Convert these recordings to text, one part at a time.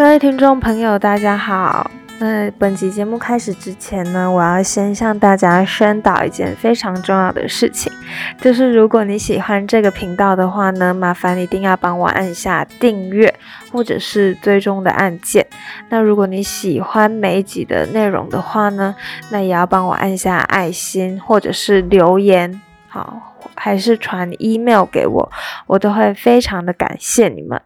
各位听众朋友，大家好。那本集节目开始之前呢，我要先向大家宣导一件非常重要的事情，就是如果你喜欢这个频道的话呢，麻烦一定要帮我按下订阅或者是追踪的按键。那如果你喜欢每一集的内容的话呢，那也要帮我按下爱心或者是留言，好，还是传 email 给我，我都会非常的感谢你们。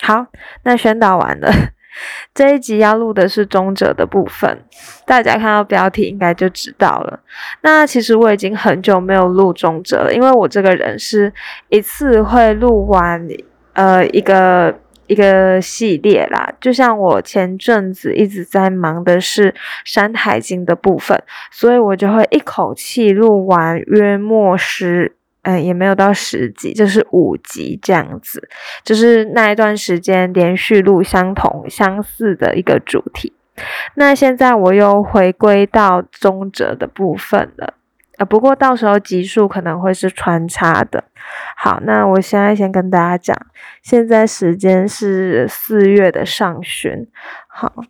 好，那宣导完了。这一集要录的是中者的部分，大家看到标题应该就知道了。那其实我已经很久没有录中者了，因为我这个人是一次会录完呃一个一个系列啦。就像我前阵子一直在忙的是《山海经》的部分，所以我就会一口气录完约莫十。嗯，也没有到十集，就是五集这样子，就是那一段时间连续录相同相似的一个主题。那现在我又回归到中者的部分了，呃，不过到时候集数可能会是穿插的。好，那我现在先跟大家讲，现在时间是四月的上旬。好。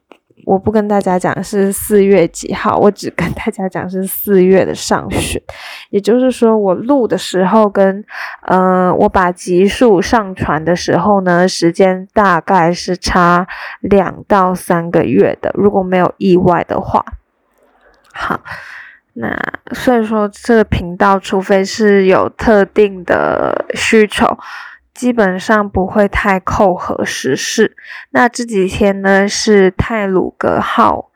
我不跟大家讲是四月几号，我只跟大家讲是四月的上旬，也就是说我录的时候跟呃我把集数上传的时候呢，时间大概是差两到三个月的，如果没有意外的话。好，那所以说这个频道，除非是有特定的需求。基本上不会太扣合时事。那这几天呢是泰鲁格号，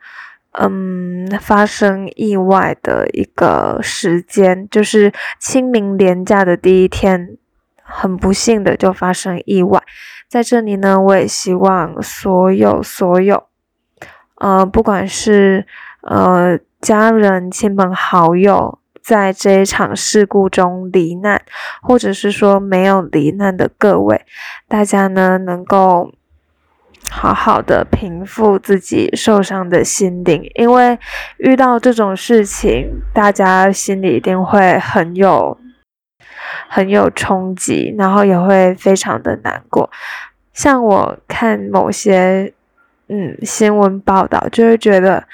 嗯，发生意外的一个时间，就是清明连假的第一天，很不幸的就发生意外。在这里呢，我也希望所有所有，呃，不管是呃家人、亲朋好友。在这一场事故中罹难，或者是说没有罹难的各位，大家呢能够好好的平复自己受伤的心灵，因为遇到这种事情，大家心里一定会很有很有冲击，然后也会非常的难过。像我看某些嗯新闻报道，就会觉得。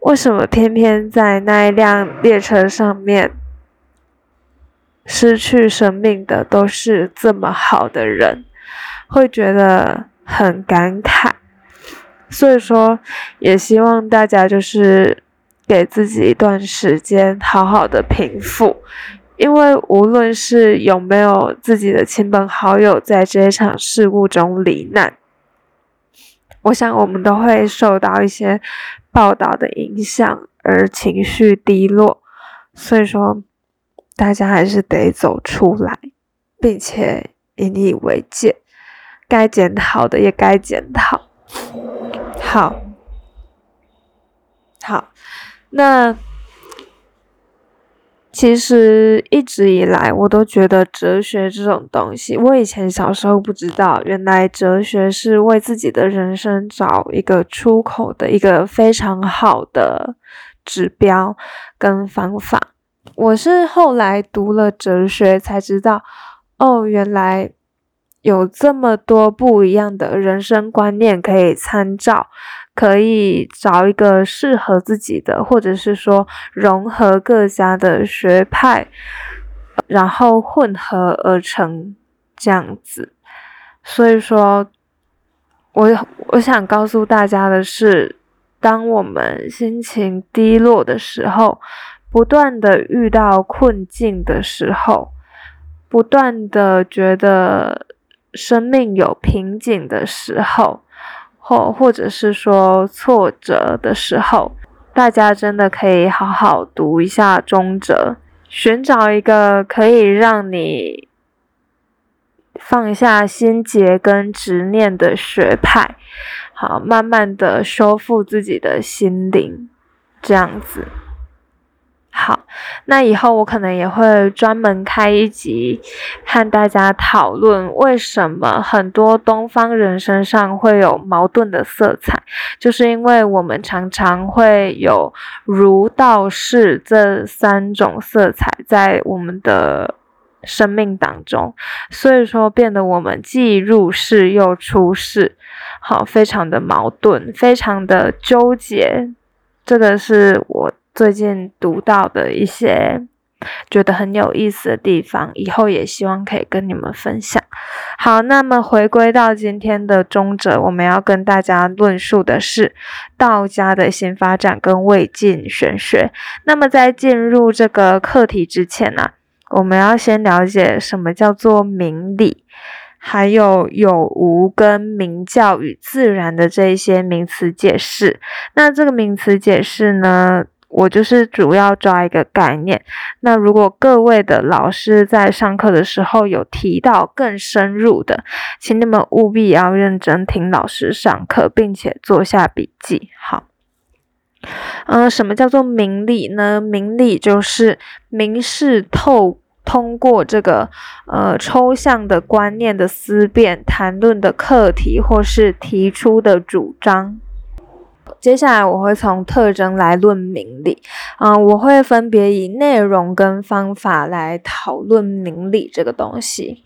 为什么偏偏在那一辆列车上面失去生命的都是这么好的人？会觉得很感慨。所以说，也希望大家就是给自己一段时间，好好的平复。因为无论是有没有自己的亲朋好友在这一场事故中罹难，我想我们都会受到一些。报道的影响而情绪低落，所以说大家还是得走出来，并且引以为戒，该检讨的也该检讨。好，好，那。其实一直以来，我都觉得哲学这种东西，我以前小时候不知道，原来哲学是为自己的人生找一个出口的一个非常好的指标跟方法。我是后来读了哲学才知道，哦，原来。有这么多不一样的人生观念可以参照，可以找一个适合自己的，或者是说融合各家的学派，然后混合而成这样子。所以说，我我想告诉大家的是，当我们心情低落的时候，不断的遇到困境的时候，不断的觉得。生命有瓶颈的时候，或或者是说挫折的时候，大家真的可以好好读一下中哲，寻找一个可以让你放下心结跟执念的学派，好，慢慢的修复自己的心灵，这样子。好，那以后我可能也会专门开一集，和大家讨论为什么很多东方人身上会有矛盾的色彩，就是因为我们常常会有儒道释这三种色彩在我们的生命当中，所以说变得我们既入世又出世，好，非常的矛盾，非常的纠结。这个是我最近读到的一些觉得很有意思的地方，以后也希望可以跟你们分享。好，那么回归到今天的中者，我们要跟大家论述的是道家的新发展跟魏晋玄学。那么在进入这个课题之前呢？我们要先了解什么叫做明理，还有有无跟明教与自然的这一些名词解释。那这个名词解释呢，我就是主要抓一个概念。那如果各位的老师在上课的时候有提到更深入的，请你们务必要认真听老师上课，并且做下笔记。好。嗯，什么叫做明理呢？明理就是明示透，通过这个呃抽象的观念的思辨、谈论的课题，或是提出的主张。接下来我会从特征来论明理，嗯，我会分别以内容跟方法来讨论明理这个东西。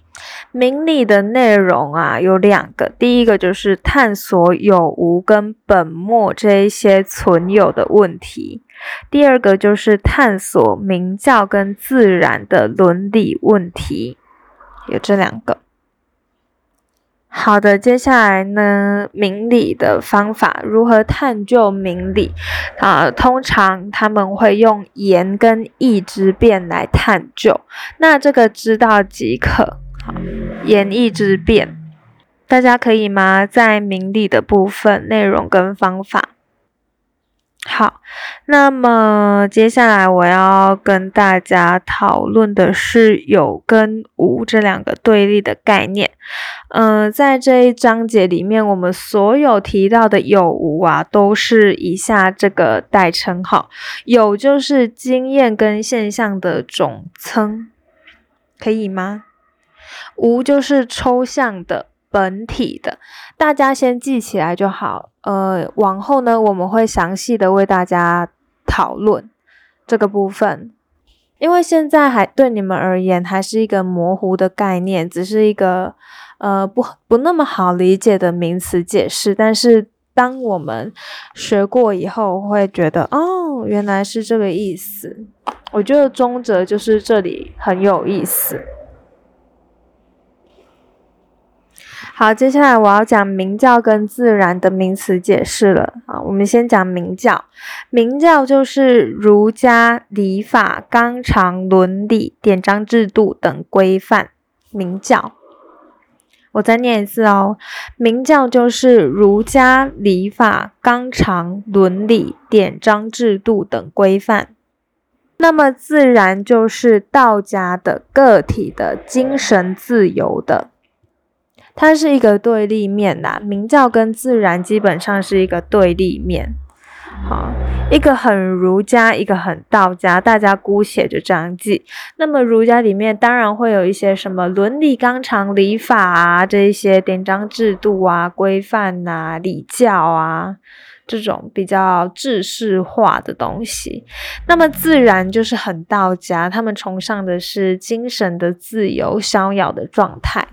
明理的内容啊有两个，第一个就是探索有无跟本末这一些存有的问题，第二个就是探索明教跟自然的伦理问题，有这两个。好的，接下来呢，明理的方法如何探究明理啊？通常他们会用言跟意之辩来探究，那这个知道即可。好，言意之辩，大家可以吗？在明理的部分，内容跟方法。好，那么接下来我要跟大家讨论的是有跟无这两个对立的概念。嗯，在这一章节里面，我们所有提到的有无啊，都是以下这个代称号。有就是经验跟现象的总称，可以吗？无就是抽象的、本体的，大家先记起来就好。呃，往后呢，我们会详细的为大家讨论这个部分，因为现在还对你们而言还是一个模糊的概念，只是一个呃不不那么好理解的名词解释。但是当我们学过以后，会觉得哦，原来是这个意思。我觉得中则就是这里很有意思。好，接下来我要讲明教跟自然的名词解释了啊。我们先讲明教，明教就是儒家礼法、纲常、伦理、典章制度等规范。明教，我再念一次哦。明教就是儒家礼法、纲常、伦理、典章制度等规范。那么自然就是道家的个体的精神自由的。它是一个对立面呐，明教跟自然基本上是一个对立面。好，一个很儒家，一个很道家，大家姑且就这样记。那么儒家里面当然会有一些什么伦理纲常、礼法啊，这一些典章制度啊、规范呐、礼教啊，这种比较制式化的东西。那么自然就是很道家，他们崇尚的是精神的自由、逍遥的状态。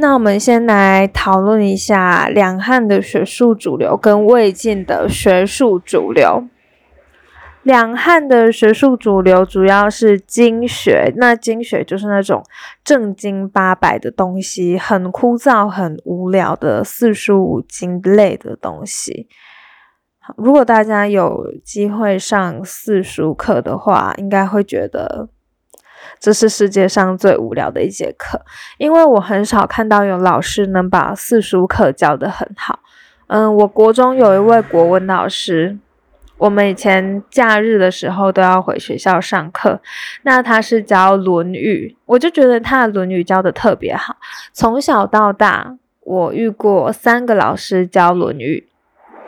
那我们先来讨论一下两汉的学术主流跟魏晋的学术主流。两汉的学术主流主要是经学，那经学就是那种正经八百的东西，很枯燥、很无聊的四书五经类的东西。如果大家有机会上四书课的话，应该会觉得。这是世界上最无聊的一节课，因为我很少看到有老师能把四书课教得很好。嗯，我国中有一位国文老师，我们以前假日的时候都要回学校上课，那他是教《论语》，我就觉得他的《论语》教的特别好。从小到大，我遇过三个老师教《论语》，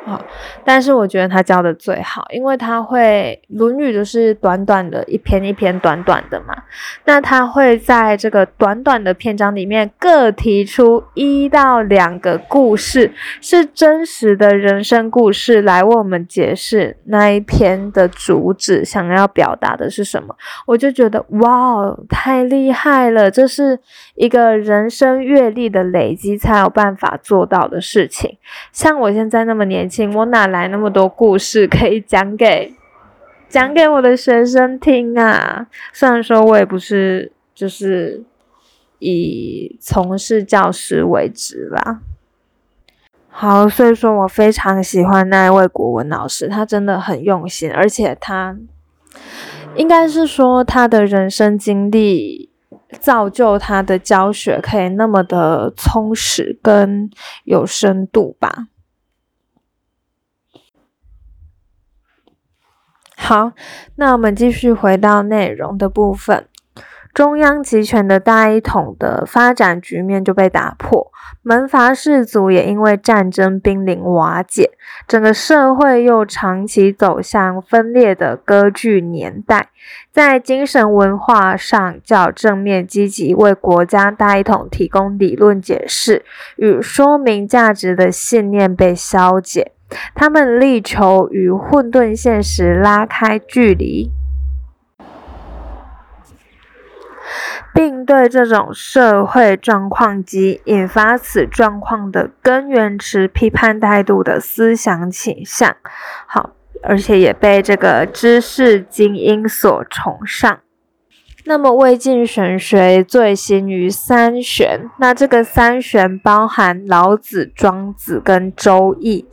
好，但是我觉得他教的最好，因为他会《论语》就是短短的一篇一篇短短的嘛，那他会在这个短短的篇章里面各提出一到两个故事，是真实的人生故事来为我们解释那一篇的主旨想要表达的是什么。我就觉得哇，太厉害了，这是一个人生阅历的累积才有办法做到的事情。像我现在那么年。我哪来那么多故事可以讲给讲给我的学生听啊？虽然说我也不是就是以从事教师为职啦。好，所以说我非常喜欢那一位国文老师，他真的很用心，而且他应该是说他的人生经历造就他的教学可以那么的充实跟有深度吧。好，那我们继续回到内容的部分。中央集权的大一统的发展局面就被打破，门阀士族也因为战争濒临瓦解，整个社会又长期走向分裂的割据年代。在精神文化上较正面积极，为国家大一统提供理论解释与说明价值的信念被消解。他们力求与混沌现实拉开距离，并对这种社会状况及引发此状况的根源持批判态度的思想倾向。好，而且也被这个知识精英所崇尚。那么魏晋玄学最新于三玄，那这个三玄包含老子、庄子跟周易。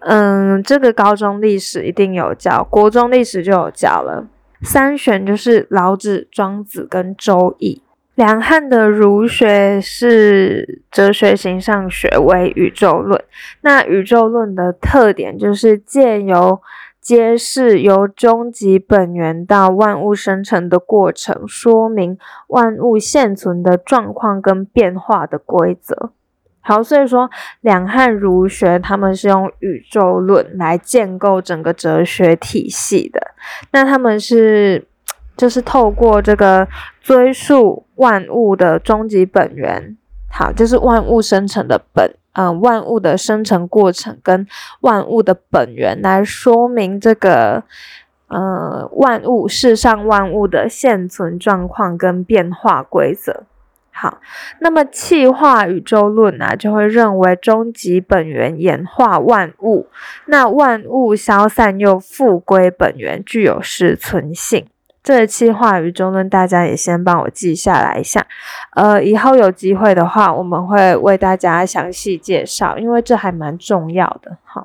嗯，这个高中历史一定有教，国中历史就有教了。三玄就是老子、庄子跟周易。两汉的儒学是哲学形上学为宇宙论，那宇宙论的特点就是借由揭示由终极本源到万物生成的过程，说明万物现存的状况跟变化的规则。好，所以说两汉儒学他们是用宇宙论来建构整个哲学体系的。那他们是就是透过这个追溯万物的终极本源，好，就是万物生成的本。嗯，万物的生成过程跟万物的本源来说明这个，呃，万物世上万物的现存状况跟变化规则。好，那么气化宇宙论呢，就会认为终极本源演化万物，那万物消散又复归本源，具有实存性。这一期话语中呢，大家也先帮我记下来一下。呃，以后有机会的话，我们会为大家详细介绍，因为这还蛮重要的。好，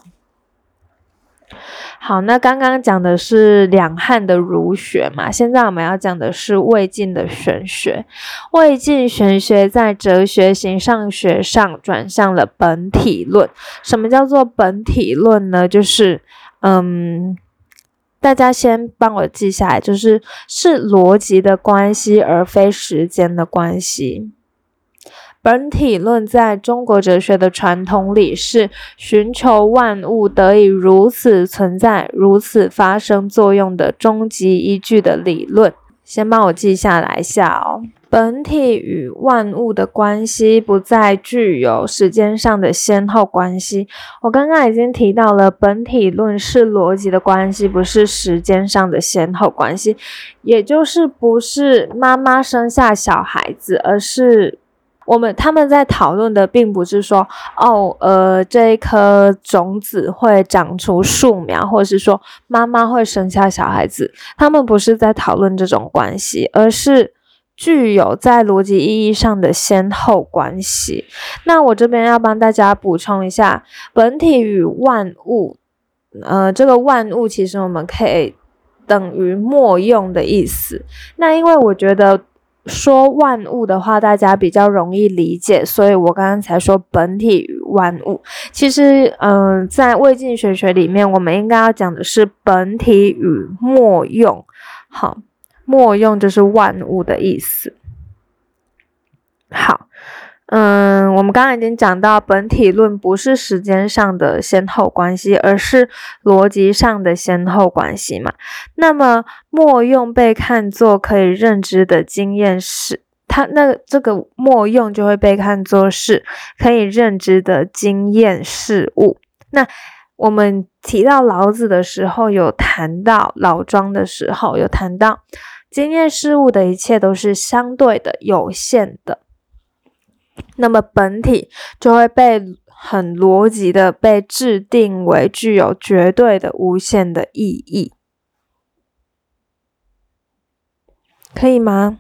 好，那刚刚讲的是两汉的儒学嘛，现在我们要讲的是魏晋的玄学。魏晋玄学在哲学形上学上转向了本体论。什么叫做本体论呢？就是，嗯。大家先帮我记下来，就是是逻辑的关系，而非时间的关系。本体论在中国哲学的传统里，是寻求万物得以如此存在、如此发生作用的终极依据的理论。先帮我记下来一下哦。本体与万物的关系不再具有时间上的先后关系。我刚刚已经提到了，本体论是逻辑的关系，不是时间上的先后关系，也就是不是妈妈生下小孩子，而是我们他们在讨论的，并不是说哦，呃，这一颗种子会长出树苗，或者是说妈妈会生下小孩子，他们不是在讨论这种关系，而是。具有在逻辑意义上的先后关系。那我这边要帮大家补充一下，本体与万物，呃，这个万物其实我们可以等于莫用的意思。那因为我觉得说万物的话，大家比较容易理解，所以我刚刚才说本体与万物。其实，嗯，在魏晋玄学里面，我们应该要讲的是本体与莫用。好。莫用就是万物的意思。好，嗯，我们刚刚已经讲到，本体论不是时间上的先后关系，而是逻辑上的先后关系嘛。那么莫用被看作可以认知的经验事，它那这个莫用就会被看作是可以认知的经验事物。那我们提到老子的时候，有谈到老庄的时候，有谈到经验事物的一切都是相对的、有限的。那么本体就会被很逻辑的被制定为具有绝对的无限的意义，可以吗？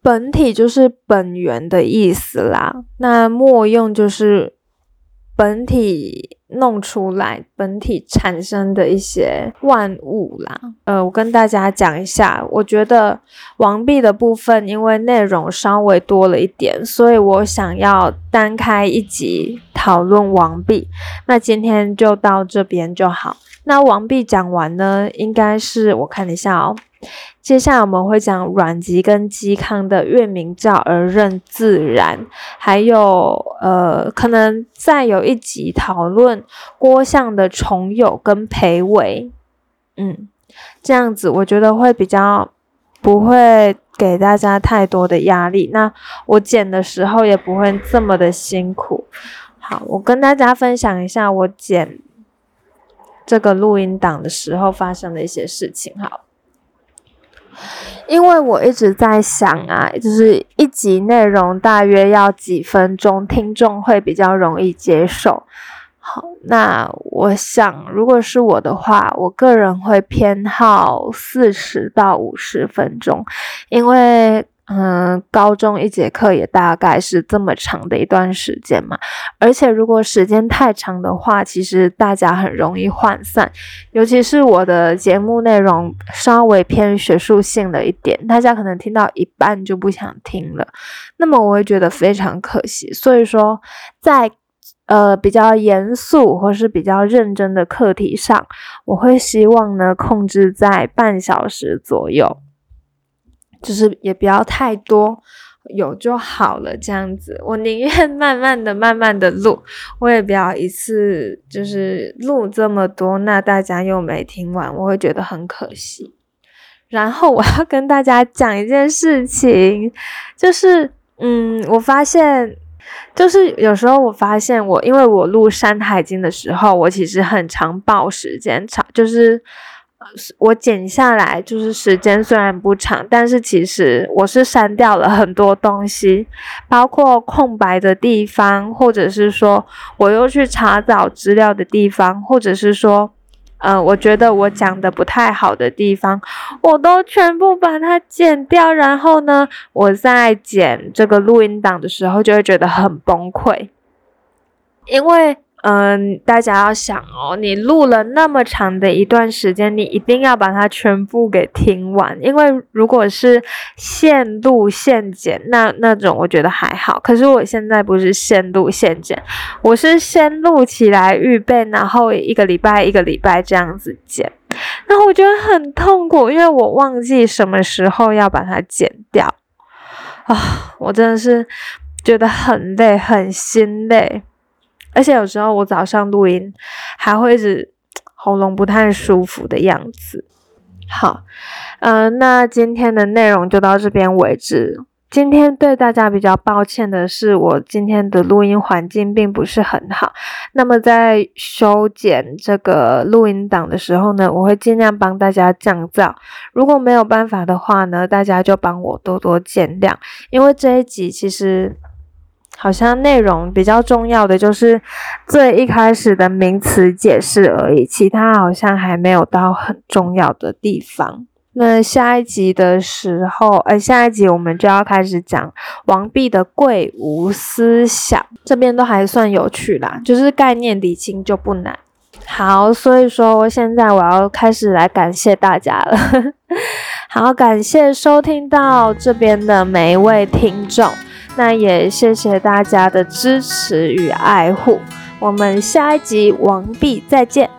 本体就是本源的意思啦，那末用就是本体。弄出来本体产生的一些万物啦，呃，我跟大家讲一下，我觉得王币的部分因为内容稍微多了一点，所以我想要单开一集讨论王弼。那今天就到这边就好。那王弼讲完呢，应该是我看一下哦。接下来我们会讲阮籍跟嵇康的“月明照而任自然”，还有呃，可能再有一集讨论郭象的重友跟裴伟，嗯，这样子我觉得会比较不会给大家太多的压力，那我剪的时候也不会这么的辛苦。好，我跟大家分享一下我剪这个录音档的时候发生的一些事情。好。因为我一直在想啊，就是一集内容大约要几分钟，听众会比较容易接受。好，那我想，如果是我的话，我个人会偏好四十到五十分钟，因为。嗯，高中一节课也大概是这么长的一段时间嘛，而且如果时间太长的话，其实大家很容易涣散，尤其是我的节目内容稍微偏学术性了一点，大家可能听到一半就不想听了，那么我会觉得非常可惜。所以说，在呃比较严肃或是比较认真的课题上，我会希望呢控制在半小时左右。就是也不要太多，有就好了。这样子，我宁愿慢慢的、慢慢的录，我也不要一次就是录这么多，那大家又没听完，我会觉得很可惜。然后我要跟大家讲一件事情，就是嗯，我发现，就是有时候我发现我，因为我录《山海经》的时候，我其实很长报时间长，就是。我剪下来就是时间虽然不长，但是其实我是删掉了很多东西，包括空白的地方，或者是说我又去查找资料的地方，或者是说，呃，我觉得我讲的不太好的地方，我都全部把它剪掉。然后呢，我在剪这个录音档的时候，就会觉得很崩溃，因为。嗯，大家要想哦，你录了那么长的一段时间，你一定要把它全部给听完。因为如果是现录现剪，那那种我觉得还好。可是我现在不是现录现剪，我是先录起来预备，然后一个礼拜一个礼拜这样子剪。然后我觉得很痛苦，因为我忘记什么时候要把它剪掉啊！我真的是觉得很累，很心累。而且有时候我早上录音还会一直喉咙不太舒服的样子。好，嗯，那今天的内容就到这边为止。今天对大家比较抱歉的是，我今天的录音环境并不是很好。那么在修剪这个录音档的时候呢，我会尽量帮大家降噪。如果没有办法的话呢，大家就帮我多多见谅，因为这一集其实。好像内容比较重要的就是最一开始的名词解释而已，其他好像还没有到很重要的地方。那下一集的时候，呃，下一集我们就要开始讲王弼的贵无思想，这边都还算有趣啦，就是概念理清就不难。好，所以说现在我要开始来感谢大家了。好，感谢收听到这边的每一位听众。那也谢谢大家的支持与爱护，我们下一集完毕再见。